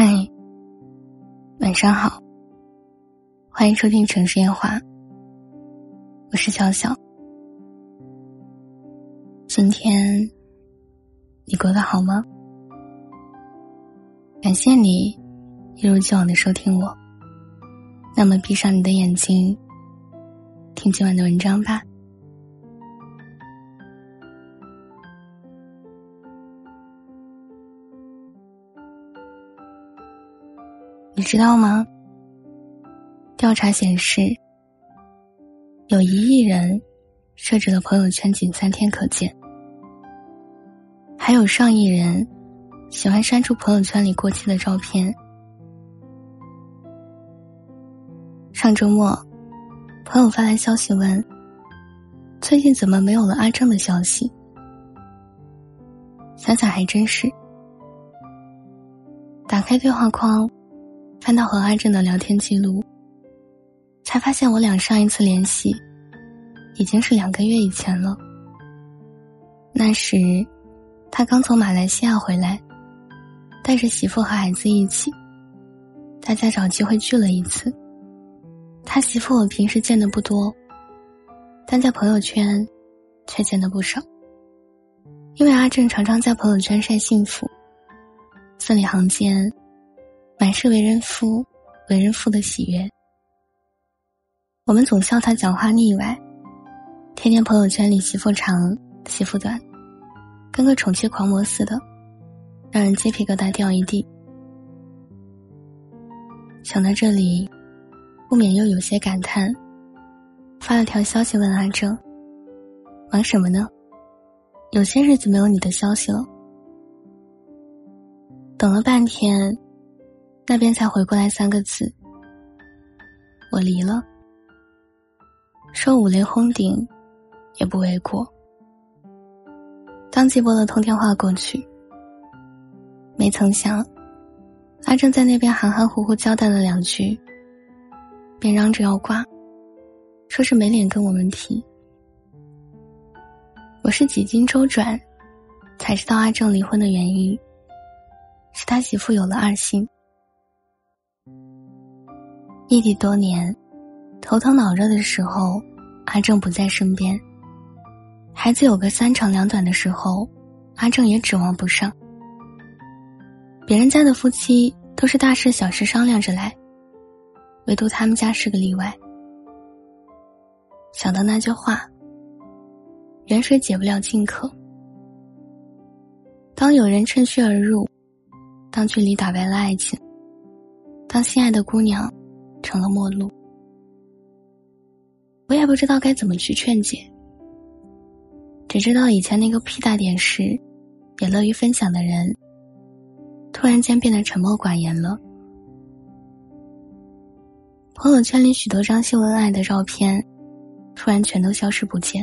嗨，晚上好，欢迎收听城市夜话，我是小小。今天你过得好吗？感谢你一如既往的收听我。那么，闭上你的眼睛，听今晚的文章吧。你知道吗？调查显示，有一亿人设置了朋友圈仅三天可见，还有上亿人喜欢删除朋友圈里过期的照片。上周末，朋友发来消息问：“最近怎么没有了阿正的消息？”想想还真是，打开对话框。翻到和阿正的聊天记录，才发现我俩上一次联系，已经是两个月以前了。那时，他刚从马来西亚回来，带着媳妇和孩子一起，大家找机会聚了一次。他媳妇我平时见的不多，但在朋友圈，却见的不少。因为阿正常常在朋友圈晒幸福，字里行间。满是为人夫、为人父的喜悦。我们总笑他讲话腻歪，天天朋友圈里媳妇长、媳妇短，跟个宠妻狂魔似的，让人鸡皮疙瘩掉一地。想到这里，不免又有些感叹，发了条消息问阿正：“忙什么呢？有些日子没有你的消息了。”等了半天。那边才回过来三个字：“我离了。”说五雷轰顶，也不为过。当即拨了通电话过去，没曾想，阿正在那边含含糊糊交代了两句，便嚷着要挂，说是没脸跟我们提。我是几经周转，才知道阿正离婚的原因，是他媳妇有了二心。异地多年，头疼脑热的时候，阿正不在身边；孩子有个三长两短的时候，阿正也指望不上。别人家的夫妻都是大事小事商量着来，唯独他们家是个例外。想到那句话：“远水解不了近渴。”当有人趁虚而入，当距离打败了爱情，当心爱的姑娘。成了陌路，我也不知道该怎么去劝解。只知道以前那个屁大点事，也乐于分享的人，突然间变得沉默寡言了。朋友圈里许多张秀恩爱的照片，突然全都消失不见。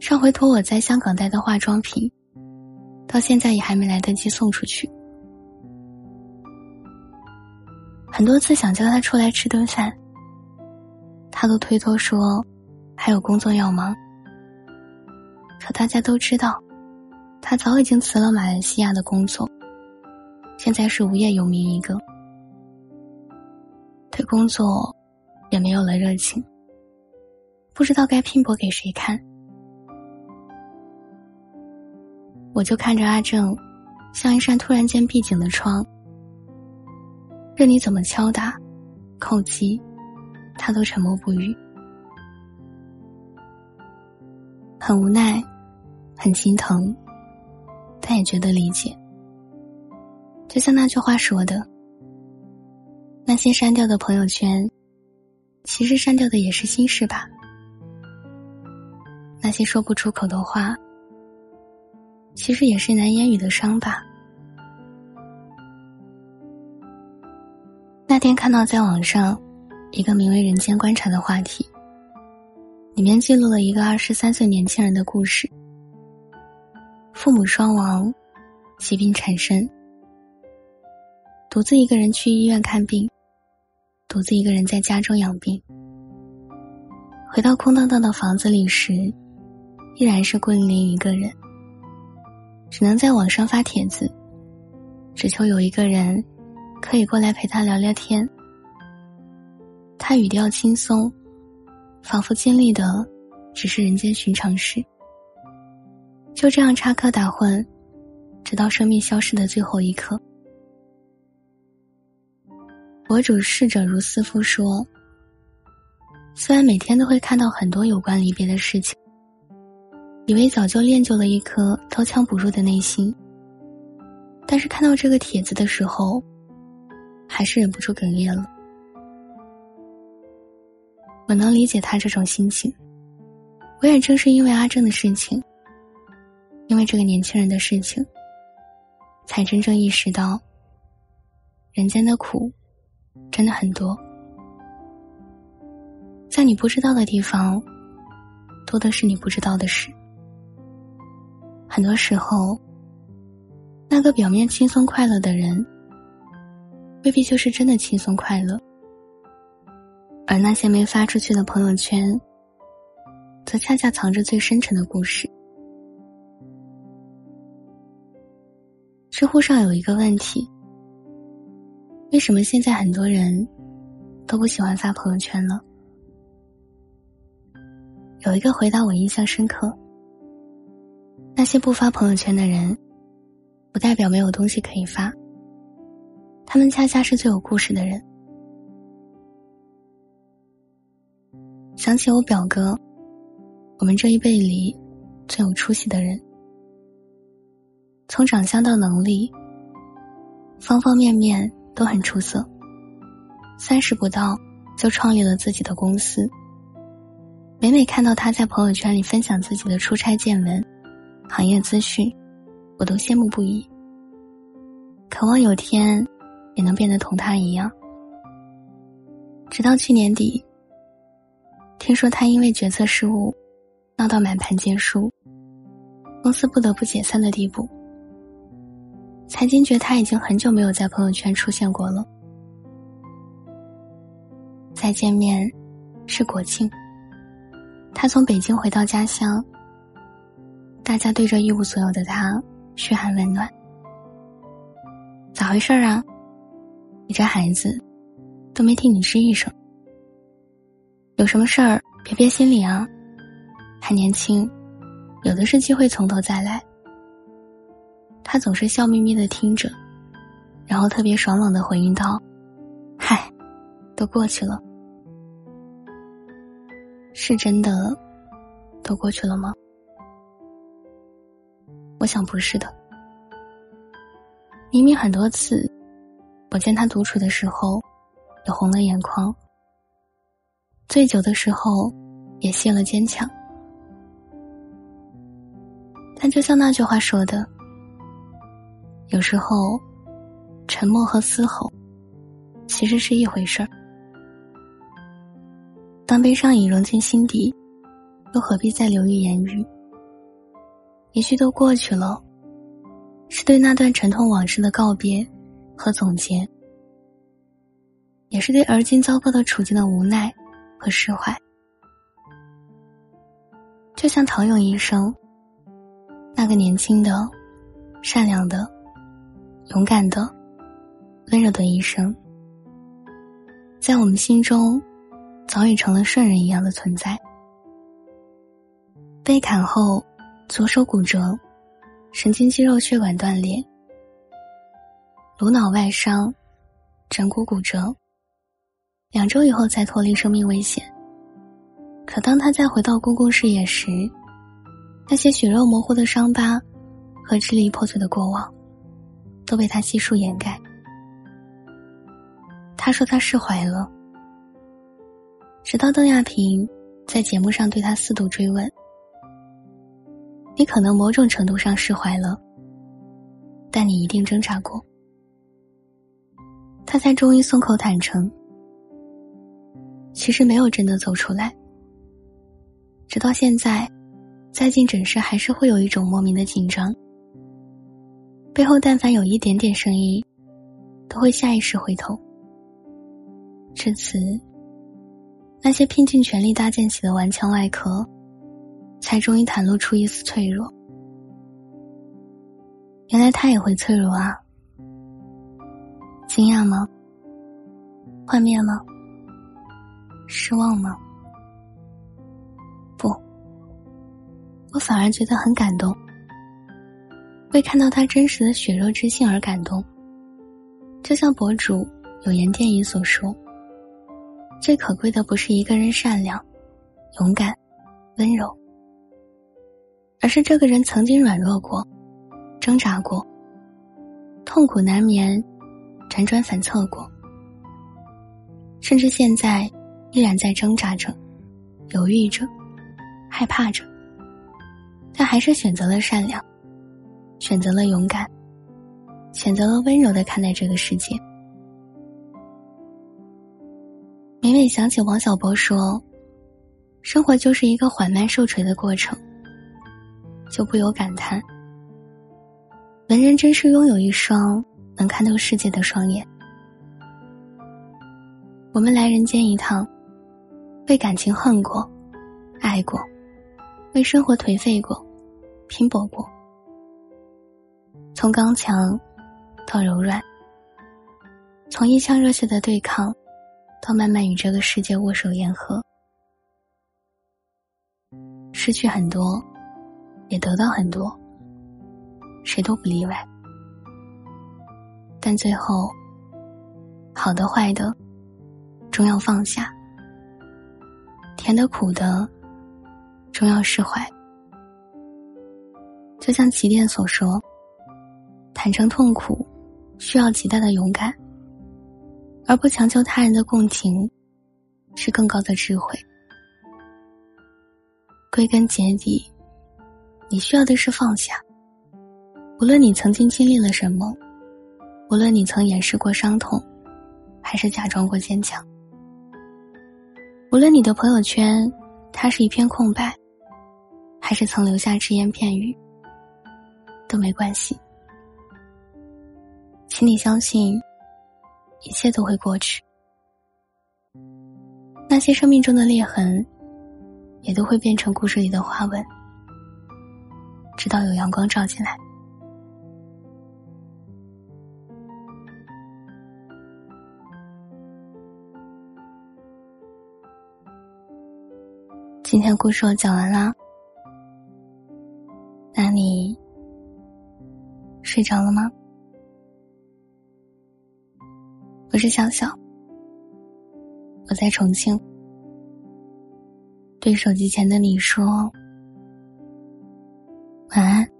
上回托我在香港带的化妆品，到现在也还没来得及送出去。很多次想叫他出来吃顿饭，他都推脱说还有工作要忙。可大家都知道，他早已经辞了马来西亚的工作，现在是无业游民一个，对工作也没有了热情，不知道该拼搏给谁看。我就看着阿正，像一扇突然间闭紧的窗。任你怎么敲打、叩击，他都沉默不语，很无奈，很心疼，但也觉得理解。就像那句话说的：“那些删掉的朋友圈，其实删掉的也是心事吧；那些说不出口的话，其实也是难言语的伤疤。”那天看到在网上一个名为“人间观察”的话题，里面记录了一个二十三岁年轻人的故事。父母双亡，疾病缠身，独自一个人去医院看病，独自一个人在家中养病。回到空荡荡的房子里时，依然是孤零零一个人，只能在网上发帖子，只求有一个人可以过来陪他聊聊天。他语调轻松，仿佛经历的只是人间寻常事。就这样插科打诨，直到生命消失的最后一刻。博主逝者如斯夫说：“虽然每天都会看到很多有关离别的事情，以为早就练就了一颗刀枪不入的内心，但是看到这个帖子的时候，还是忍不住哽咽了。我能理解他这种心情，我也正是因为阿正的事情。”因为这个年轻人的事情，才真正意识到，人间的苦真的很多，在你不知道的地方，多的是你不知道的事。很多时候，那个表面轻松快乐的人，未必就是真的轻松快乐，而那些没发出去的朋友圈，则恰恰藏着最深沉的故事。知乎上有一个问题：为什么现在很多人都不喜欢发朋友圈了？有一个回答我印象深刻：那些不发朋友圈的人，不代表没有东西可以发，他们恰恰是最有故事的人。想起我表哥，我们这一辈里最有出息的人。从长相到能力，方方面面都很出色。三十不到就创立了自己的公司。每每看到他在朋友圈里分享自己的出差见闻、行业资讯，我都羡慕不已。渴望有天也能变得同他一样。直到去年底，听说他因为决策失误，闹到满盘皆输，公司不得不解散的地步。才惊觉他已经很久没有在朋友圈出现过了。再见面，是国庆。他从北京回到家乡，大家对着一无所有的他嘘寒问暖。咋回事啊？你这孩子，都没听你吱一声。有什么事儿别憋心里啊，还年轻，有的是机会从头再来。他总是笑眯眯的听着，然后特别爽朗的回应道：“嗨，都过去了，是真的都过去了吗？我想不是的。明明很多次，我见他独处的时候，也红了眼眶；醉酒的时候，也卸了坚强。但就像那句话说的。”有时候，沉默和嘶吼，其实是一回事儿。当悲伤已融进心底，又何必再流于言语？一句都过去了，是对那段沉痛往事的告别和总结，也是对而今糟糕的处境的无奈和释怀。就像陶勇医生，那个年轻的、善良的。勇敢的、温柔的医生，在我们心中早已成了圣人一样的存在。被砍后，左手骨折，神经肌肉血管断裂，颅脑外伤，枕骨骨折，两周以后才脱离生命危险。可当他再回到公共视野时，那些血肉模糊的伤疤和支离破碎的过往。都被他悉数掩盖。他说他释怀了，直到邓亚萍在节目上对他四度追问：“你可能某种程度上释怀了，但你一定挣扎过。”他才终于松口坦诚：“其实没有真的走出来。”直到现在，再进诊室还是会有一种莫名的紧张。背后但凡有一点点声音，都会下意识回头。至此，那些拼尽全力搭建起的顽强外壳，才终于袒露出一丝脆弱。原来他也会脆弱啊！惊讶吗？幻灭吗？失望吗？不，我反而觉得很感动，为看到他真实的血肉之心而感动。就像博主有言电影所说：“最可贵的不是一个人善良、勇敢、温柔，而是这个人曾经软弱过、挣扎过、痛苦难眠、辗转反侧过，甚至现在依然在挣扎着、犹豫着、害怕着，但还是选择了善良，选择了勇敢。”选择了温柔的看待这个世界。每每想起王小波说：“生活就是一个缓慢受锤的过程。”就不由感叹：文人真是拥有一双能看透世界的双眼。我们来人间一趟，为感情恨过，爱过，为生活颓废过，拼搏过，从刚强。到柔软，从一腔热血的对抗，到慢慢与这个世界握手言和，失去很多，也得到很多，谁都不例外。但最后，好的坏的，终要放下；甜的苦的，终要释怀。就像起点所说：“坦诚痛苦。”需要极大的勇敢，而不强求他人的共情，是更高的智慧。归根结底，你需要的是放下。无论你曾经经历了什么，无论你曾掩饰过伤痛，还是假装过坚强，无论你的朋友圈它是一片空白，还是曾留下只言片语，都没关系。请你相信，一切都会过去。那些生命中的裂痕，也都会变成故事里的花纹，直到有阳光照进来。今天故事我讲完啦，那你睡着了吗？我是小小，我在重庆，对手机前的你说晚安，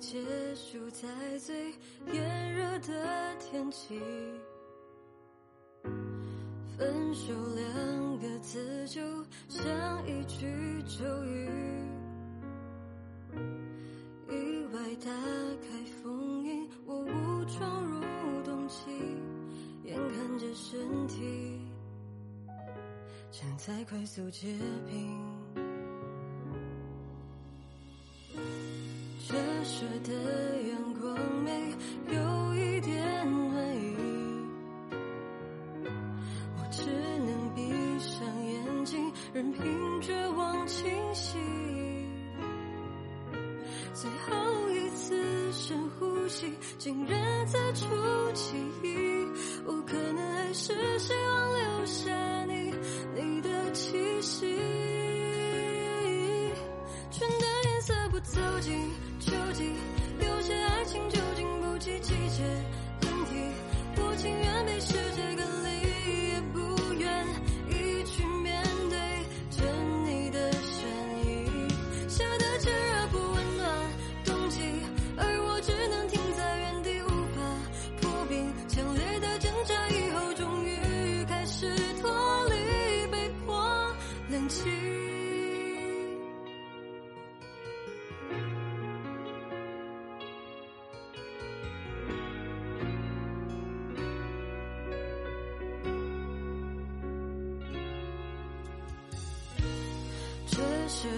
结束在最炎热的天气，分手两个字就像一句咒语，意外打开封印，我误闯入冬季，眼看着身体正在快速结冰。射的阳光没有一点暖意，我只能闭上眼睛，任凭绝望侵袭。最后一次深呼吸，竟然在出奇迹，我可能还是希望留下你，你的气息。春的颜色不走近。秋季，有些爱情就经不起季节更替。我情愿被世界隔离，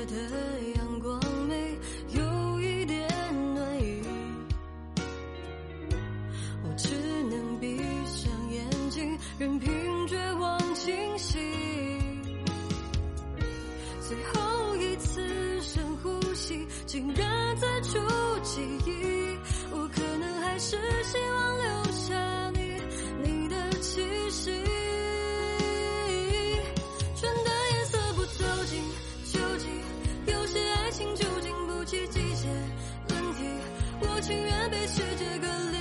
的阳光没有一点暖意，我只能闭上眼睛，任凭绝望侵袭。最后一次深呼吸，竟然再触记忆，我可能还是希望留。情愿被世界隔离